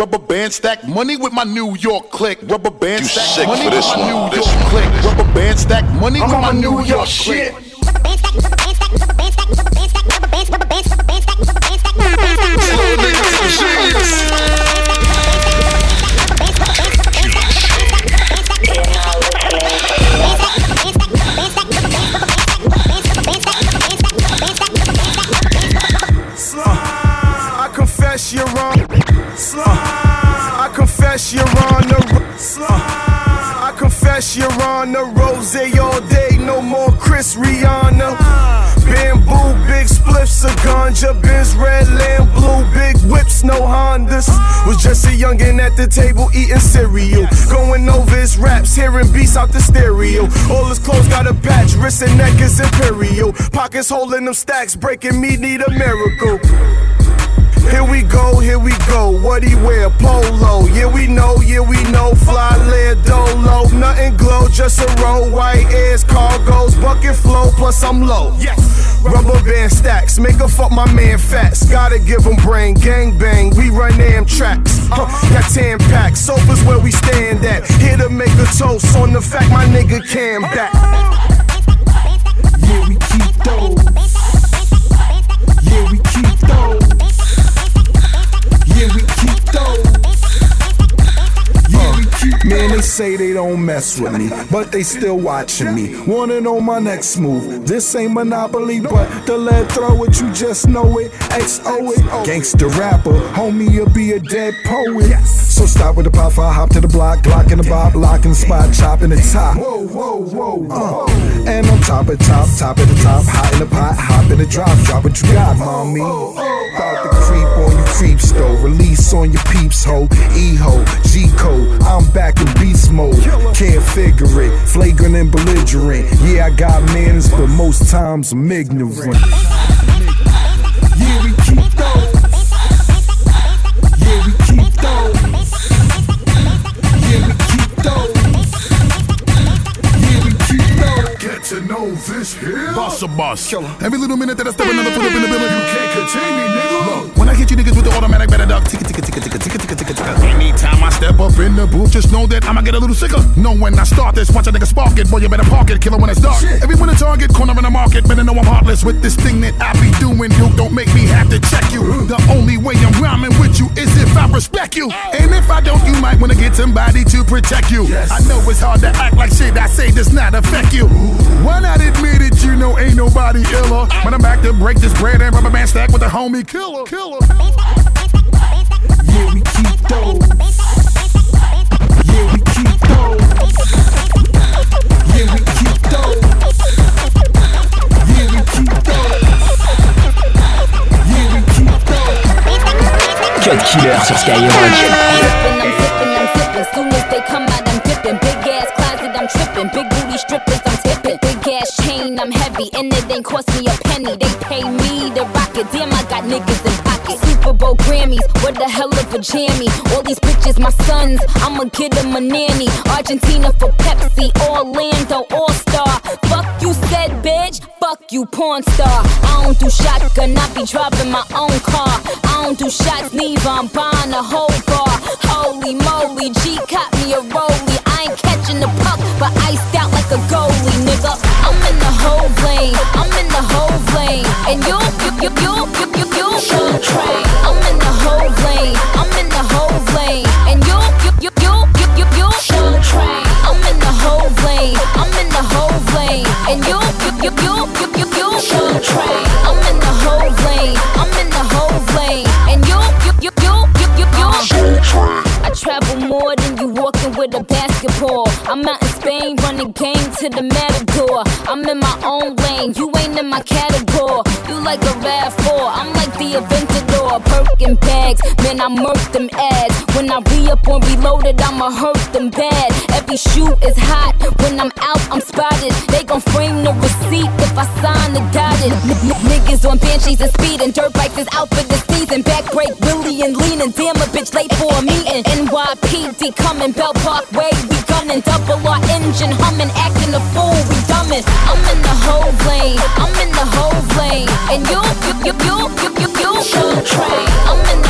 Rubber band stack money with my New York click. Rubber band you stack money with my one. New this York one. click. Rubber band stack money I'm with my New York shit. Rubber band stack, rubber band stack, rubber band stack, rubber band stack, rubber band, rubber band, rubber band stack, rubber band stack, rubber band stack. On the. Uh, I confess you're on the rose all day. No more Chris Rihanna. Bamboo, big spliffs of ganja, Benz, red lamb, blue, big whips, no Hondas. Was just a youngin' at the table eating cereal. Going over his raps, hearing beats out the stereo. All his clothes got a patch, wrist and neck is imperial. Pockets holding them stacks, breaking me need a miracle. Here we go, here we go. What he wear? Polo. Yeah, we know, yeah, we know. Fly lead, dolo. Nothing glow, just a roll. White airs, cargoes, bucket flow, plus I'm low. Yes. Rubber band stacks, make a fuck my man fats. Gotta give him brain, gang bang. We run damn tracks. Uh-huh. Huh, got 10 packs, sofas where we stand at. Here to make a toast on the fact my nigga came back. Uh-huh. Say they don't mess with me, but they still watching me. Wanna know my next move? This ain't Monopoly, but the lead throw it, you just know it. XO it. Gangsta rapper, homie, you'll be a dead poet. So stop with the pop fire, hop to the block, Glock in the bob, the spot, chop in the top. Whoa, whoa, whoa, uh. And on top of top, top of the top, hot in the pot, hop in the drop, drop what you got, mommy. Creeps though, release on your peeps ho, E-ho, G-code, I'm back in beast mode. Can't figure it, flagrant and belligerent. Yeah, I got manners, but most times I'm ignorant. Yeah, we keep. this. Yeah. Boss a boss. Every little minute that I step another foot up in the building, you can't contain me, nigga. Look, when I hit you niggas with the automatic, better duck. Ticka ticka ticka ticka ticka ticka ticka ticka. Anytime step up in the booth, just know that I'ma get a little sicker. Know when I start this, watch a nigga spark it, boy you better park it, killer when it's dark. Everyone a target, corner in the market, better know I'm heartless with this thing that I be doing. Duke, don't make me have to check you. The only way I'm rhyming with you is if I respect you, and if I don't, you might wanna get somebody to protect you. I know it's hard to act like shit I say does not affect you. Why not admit it? You know ain't nobody iller. But I'm back to break this bread and rubber band stack with the homie killer. Killer. Yeah, we keep those killer sur Skyrock. I'm heavy and ain't cost me a penny. They pay me the rock. Damn, I got niggas in Grammys, what the hell of a jammy. All these bitches, my sons, I'ma get them a nanny. Argentina for Pepsi, Orlando All Star. Fuck you said, bitch. Fuck you, porn star. I don't do shotgun, I be driving my own car. I don't do shots, neither. I'm buying a whole bar. Holy moly, G caught me a rollie. I ain't catching the puck, but iced out like a goalie, nigga. Whole lane, I'm in the whole lane, and you, you, you, you, you, you, you, you train. I'm in the whole lane, I'm in the whole lane, and you, you, you, you, you, you, you, you train. I'm in the whole lane, I'm in the whole lane, and you, you, you, you, you, you, you, you train. With a basketball. I'm out in Spain, running game to the matador. I'm in my own lane, you ain't in my category. You like a RAV4, I'm like the Aventador. Birkin bags, man, I murk them ads. When I re up on reloaded, I'ma hurt them bad. Every shoe is hot, when I'm out, I'm spotted. They gon' frame the receipt if I sign the dotted. Niggas on banshees and speeding, dirt bikes is out for the season. Back break, Willie and leaning, damn a bitch late for a meeting. NYPD coming, belt Bell Parkway, we gunning. Double our engine humming, acting a fool, we dumbing. I'm in the whole lane, I'm in the whole lane, and you, you, you, you, you, you, you, you train. I'm in the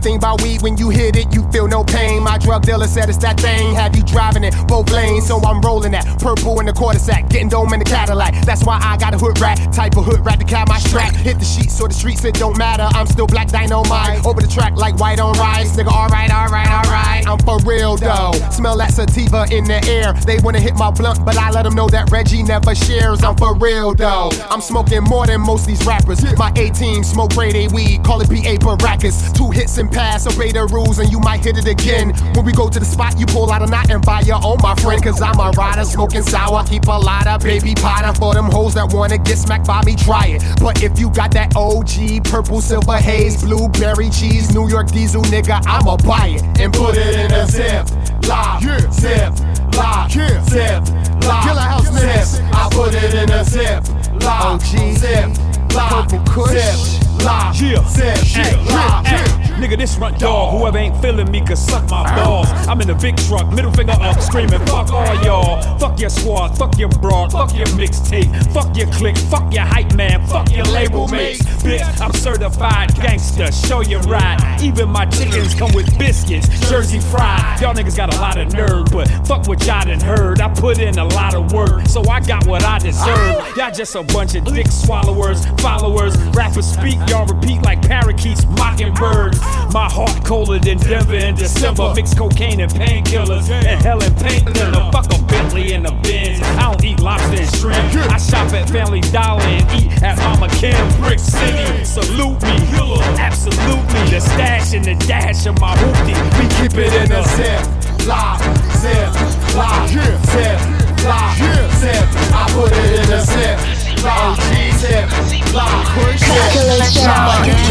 One thing about weed, when you hit it, you feel no pain. My drug dealer said it's that thing, have you driving it both lanes. So I'm rolling that purple in the quarter sack, getting dome in the Cadillac. That's why I got a hood rat, type of hood rat to cap my strap. Hit the sheets or the streets, it don't matter. I'm still black dynamite, over the track like white on rice. Nigga, alright, alright, alright. I'm for real though. Smell that sativa in the air. They wanna hit my blunt, but I let them know that Reggie never shares. I'm for real though. I'm smoking more than most these rappers. My A team smoke grade A weed, call it B.A. Baracus. Two hits and pass, obey the rules, and you might hit it again. When we go to the spot, you pull out a knot and buy your own, my friend. Cause I'm a rider, smoking sour. Keep a lot of baby powder for them hoes that wanna get smacked by me, try it. But if you got that OG, purple, silver haze, blueberry cheese, New York diesel, nigga, I'ma buy it and Put it in a zip, lock, Yeah. zip, lock, Yeah. zip, lock, Killer House zip. I put it in a zip, lock, OG. zip, lock, Purple Kush. zip, lock, Yeah. zip, Hey, lock. hey, nigga, this run dog. Whoever ain't feeling me can suck my balls. I'm in the big truck, middle finger up, screaming, fuck all y'all. Fuck your squad, fuck your broad, fuck your mixtape, fuck your clique, fuck your hype man, fuck your label mates. Bitch, I'm certified gangster, show you right. Even my chickens come with biscuits, Jersey fried. Y'all niggas got a lot of nerve, but fuck what y'all done heard. I put in a lot of work, so I got what I deserve. Y'all just a bunch of dick swallowers, followers. Rappers speak, y'all repeat like parakeets, mockingbirds. My heart colder than Denver in December. Mix cocaine and painkillers, and hell and paint thinner. Fuck a Bentley and a Benz. I don't eat lobster and shrimp. I shop at Family Dollar and eat at Mama Kim, Brick City. Salute me, absolutely. The stash and the dash of my hoopty. We keep it in a zip, lock, zip, lock, zip, lock, zip. I put it in a zip, lock, zip, lock, Killer Show.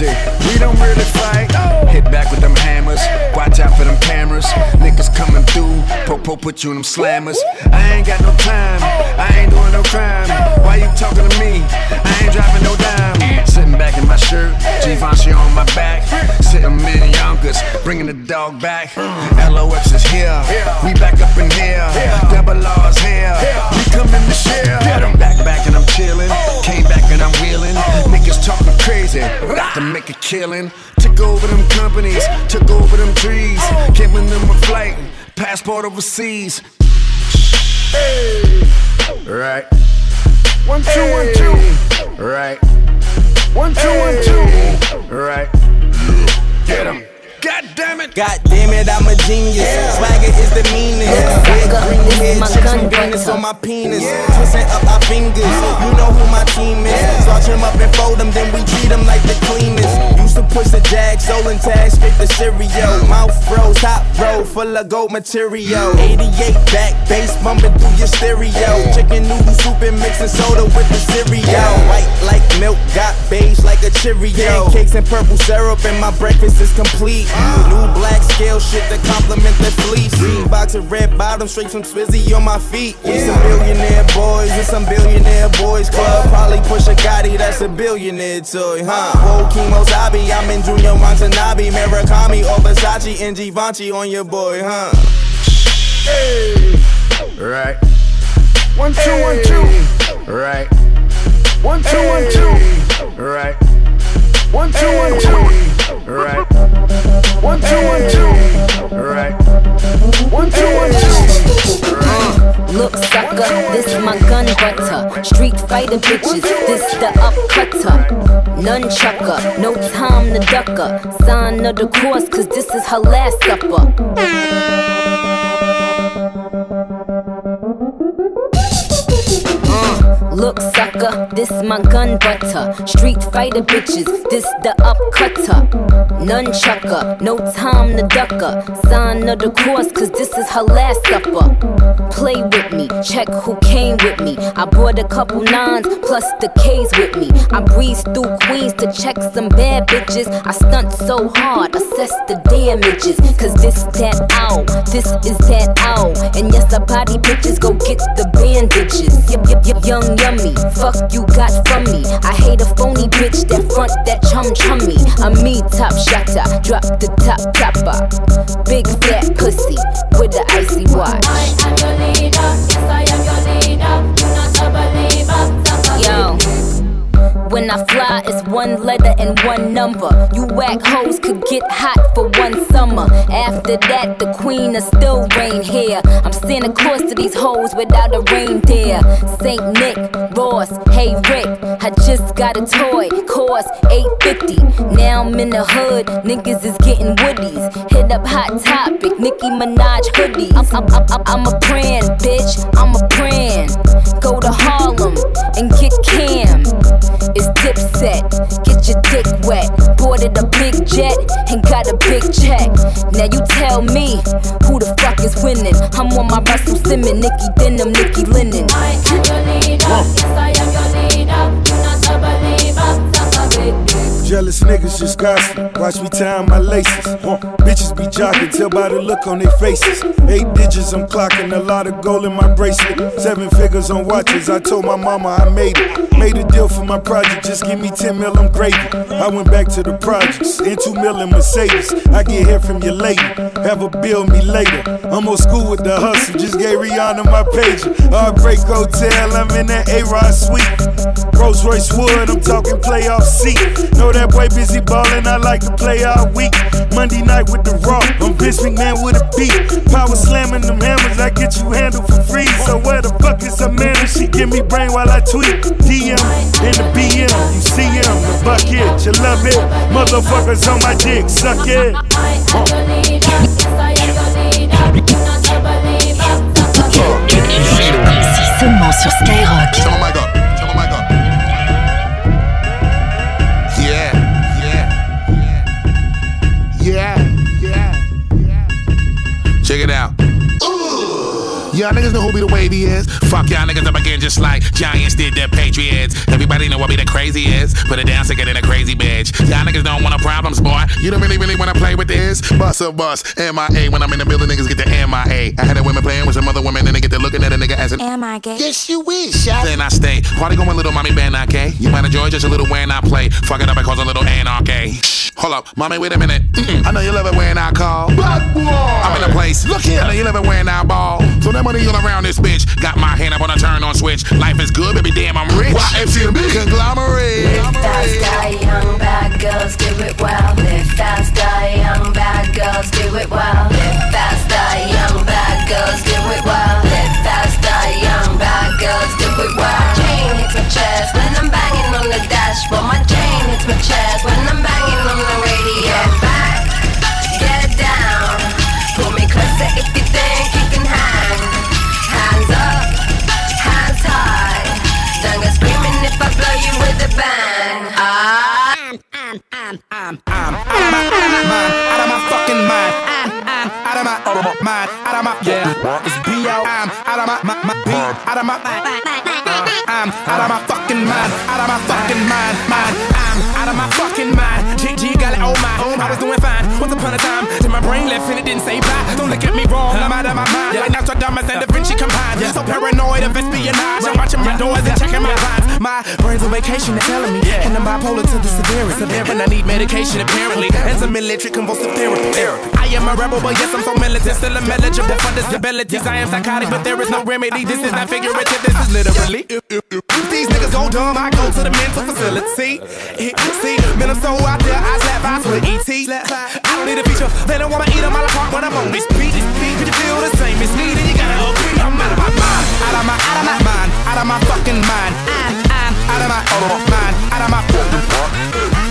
we don't really fight. Hit back with them watch out for them cameras. Niggas coming through, popo put you in them slammers. I ain't got no time, I ain't doing no crime. Why you talking to me? I ain't driving no dime. Sitting back in my shirt, Givenchy on my back. Sitting in Yonkers, bringing the dog back. LOX is here, we back up in here. Double R's here, we coming to share. Back back and I'm chilling, came back and I'm wheeling. Niggas talking crazy, to make a killing. Took over them companies, took over them trees, giving them a flight, passport overseas. Hey, right. One, two, one, two. Right. One, two, one, two. Right. Get him. God damn it. God damn it, I'm a genius. Swagger is the meanest. Red, green, head, chicks from Venus on my penis. Twisting up our fingers. Uh-huh. You know who my team is. Starch him up and fold them, then we treat them like the cleanest. Mm. Used to push the jag, stolen tag, straight the cereal. Mm. Mouth froze, hot roll, full of gold material. Mm. 88 back, bass bumping through your stereo. Chicken noodle soup and mixing soda with the cereal. White like milk, got beige like a Cheerio. Pancakes and purple syrup, and my breakfast is complete. New black scale shit to complement the fleece. Box of red bottoms straight from Swizzy on my feet. We some billionaire boys in some billionaire boys club. Probably push a Gotti, that's a billionaire toy, huh? Whoa, Kimo Sabi, I'm in Junya Watanabe, Murakami or Versace and Givenchy on your boy, huh? Hey. Right. One, two, one, two. Right. One, two, one, two. Right. One, two, one, two. Fighter bitches, this the upcutter. Nunchucker, no time to ducker. Sign of the course, cause this is her last supper. Sucker, this my gun butter. Street fighter bitches, this the upcutter. Nunchucker, no time to ducker. Sign of the course, cause this is her last supper. Play with me, check who came with me. I brought a couple nines plus the K's with me. I breeze through Queens to check some bad bitches. I stunt so hard, assess the damages. Cause this that ow, this is that ow. And yes, I body bitches, go get the bandages. Yep, yep, yep, young yummy. Fuck you got from me. I hate a phony bitch that front that chum chummy. I'm me top shotter, drop the top topper. Big fat pussy with the icy watch. I am your leader, yes I am your leader. You're not a believer, Yo. When I fly, it's one letter and one number. You whack hoes could get hot for one summer. After that, the queen will still reign here. I'm Santa Claus to these hoes without a reindeer. Saint Nick, Ross, hey Rick, I just got a toy, cost 850. Now I'm in the hood, niggas is getting woodies. Hit up Hot Topic, Nicki Minaj hoodies. I'm, I'm, I'm, I'm a brand, bitch, I'm a brand. Go to Harlem and get Cam. It's dipset, get your dick wet. Boarded a big jet and got a big check. Now you tell me who the fuck is winning. I'm on my Russell Simmons, Nicky Denim, Nicky Linen. I am your leader, yes I leader. Jealous niggas just gossip. Watch me tie my laces. Uh, bitches be jocking, tell by the look on their faces. Eight digits, I'm clocking a lot of gold in my bracelet. Seven figures on watches. I told my mama I made it. Made a deal for my project, just give me 10 mil, I'm gravy. I went back to the projects, in 2 mil in Mercedes. I get here from your lady, have a bill me later. I'm old school with the hustle, just gave Rihanna my page. Heartbreak Hotel, I'm in that A-Rod suite. Rolls Royce Wood, I'm talking playoff seat. Know that boy busy ballin', I like to play all week. Monday night with the Raw, I'm Vince McMahon with a beat. Power slamming them hammers, I get you handled for free. So where the fuck is her man? She give me brain while I tweet. DM in the BM, you see him, the bucket, you love it. Motherfuckers on my dick, suck it. I am your leader, yes I am Check it out. Y'all niggas know who be the wavy is. Fuck y'all niggas up again just like Giants did the Patriots. Everybody know what be the crazy is. Put it down sicker than a crazy bitch. Y'all niggas don't want no problems, boy. You don't really, really wanna play with this. Bust a bus, MIA. When I'm in the building, niggas get the MIA. I had a women playing with some other women, and they get to looking at a nigga as an Am I gay? Yes, you is. Then I stay. Party going little mommy band, okay? You might enjoy just a little when I play. Fuck it up I cause a little anarchy. Shh, Hold up, mommy, wait a minute. Mm-mm. I know you love it when I call. Black boy. I'm in a place. Look here. I know you love it when I ball. So that money all around this bitch. Got my hand up on a turn on switch. Life is good, baby. Damn, I'm rich. YFCMB conglomerate. Live faster, young bad girls, do it well. Live faster, young bad girls, do it well. Live faster, young bad girls, do it well. Live faster, young bad girls, do it well. Chain hits my chest when I'm banging on the dashboard. My chain hits my chest my, mind, out of my, yeah. It's B.O. I'm out of my, my, my beat, out of my, uh, I'm out of my fucking mind, out of my fucking mind, mind. I'm out of my fucking mind. G, G got it, oh my, I was doing fine. Once upon a time, till my brain left and it didn't say bye. Don't look at me wrong, I'm out of my mind. Like Nostradamus and Da Vinci combined. So paranoid of espionage. I'm watching my doors and checking my lines. My brain's on vacation, they're telling me. And I'm bipolar to the severest. Severe and I need medication apparently. And some military convulsive therapy. I am a rebel, but yes, I'm so militant. Still I'm eligible for disabilities. I am psychotic, but there is no remedy. This is not figurative, this is literally. If these niggas go dumb, I go to the mental facility. See, man, I'm so out there, I slap eyes with ET. I don't need a feature, they don't wanna eat them all apart when I'm on this beat. Could you feel the same? It's me, then you gotta agree. I'm out of my mind, out of my, out of my mind, out of my fucking mind. I'm, I'm out of my, out of my mind, out of my,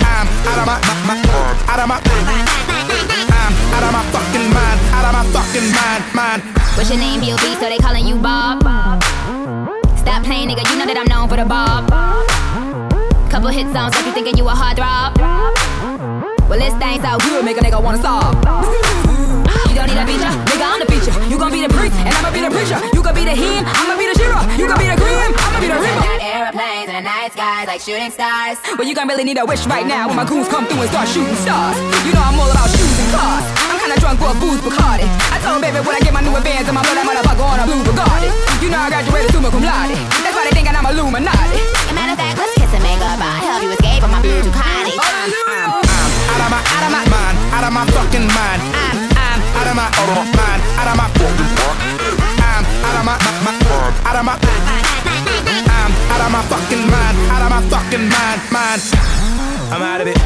I'm out of my, my, my out of my, I'm out of my fucking mind, out of my fucking mind, mind. What's your name, B.O.B., so they calling you Bob? Stop playing, nigga, you know that I'm known for the Bob. Couple hit songs like you thinking you a hard drop. Well, this thing's so good, make a nigga wanna stop. You don't need a feature, nigga, I'm the feature. You gon' be the priest, and I'ma be the preacher. You gon' be the him, I'ma be the shira. You gon' be the grim, I'ma be the reaper. Got airplanes and the night skies like shooting stars. Well, you gon' really need a wish right now when my goons come through and start shooting stars. You know I'm all about shoes and cars. I'm kinda drunk for a booze Bacardi. I told baby when I get my new advance, I'ma blow that motherfucker on a blue Bugatti. You know I graduated summa cum laude. That's why they thinking I'm Illuminati. As a matter of fact, let's kiss and make goodbye. Help you escape from my blue Ducati. I'm, I'm out of my, out of my mind, out of my fucking mind. I'm, I'm out of my, out of my mind, out of my, fucking mind. I'm out of my, my, my out of my, I'm out of my fucking mind, out of my fucking mind, mind. I'm out of it.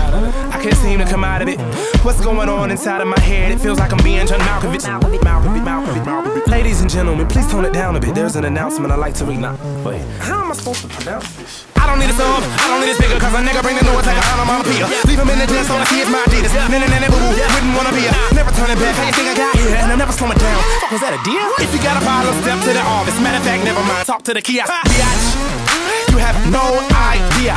I can't seem to come out of it. What's going on inside of my head? It feels like I'm being John Malkovich. Malkovich, Malkovich, Malkovich, Malkovich. Ladies and gentlemen, please tone it down a bit. There's an announcement I'd like to read now. Wait, how am I supposed to pronounce this? I don't need a sub, I don't need a speaker, cause a nigga bring the noise like a onomatopoeia. Leave him in the dance on the kids, my Adidas. Nah, nah, nah, boo boo, wouldn't wanna be a. Never turning back, how you think I got here? And I never slow it down. Fuck, was that a deal? If you got a problem, step to the office. Matter of fact, never mind, talk to the kiosk. Biatch. You have no idea.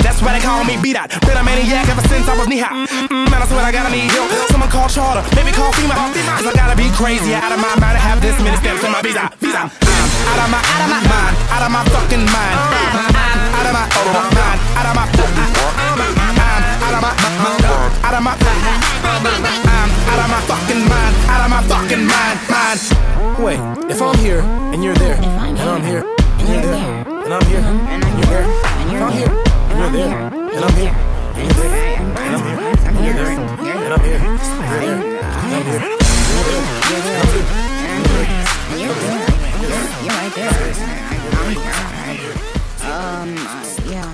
That's why they call me B-Dot. Been a maniac ever since I was knee high. Mm-mm, man, I swear I gotta need help. Someone call Charter, maybe call FEMA. Cause I gotta be crazy out of my mind to have this many steps in my visa. Visa. I'm out of my, out of my mind, out of my fucking mind. I'm out of my, out of my mind, out of my, I'm out of my, out of my, I'm out of my fucking mind, out of my fucking mind, mind. Wait, if I'm here and you're there, and I'm here, and you're there, and I'm here, and I'm here, and you're here, and you're there, and I'm here, and you're there, and I'm here, and you're there, and I'm here, you're there, and I'm here, you're there, and I'm here, and you're there, and you're there, you're right there. Um, uh, yeah.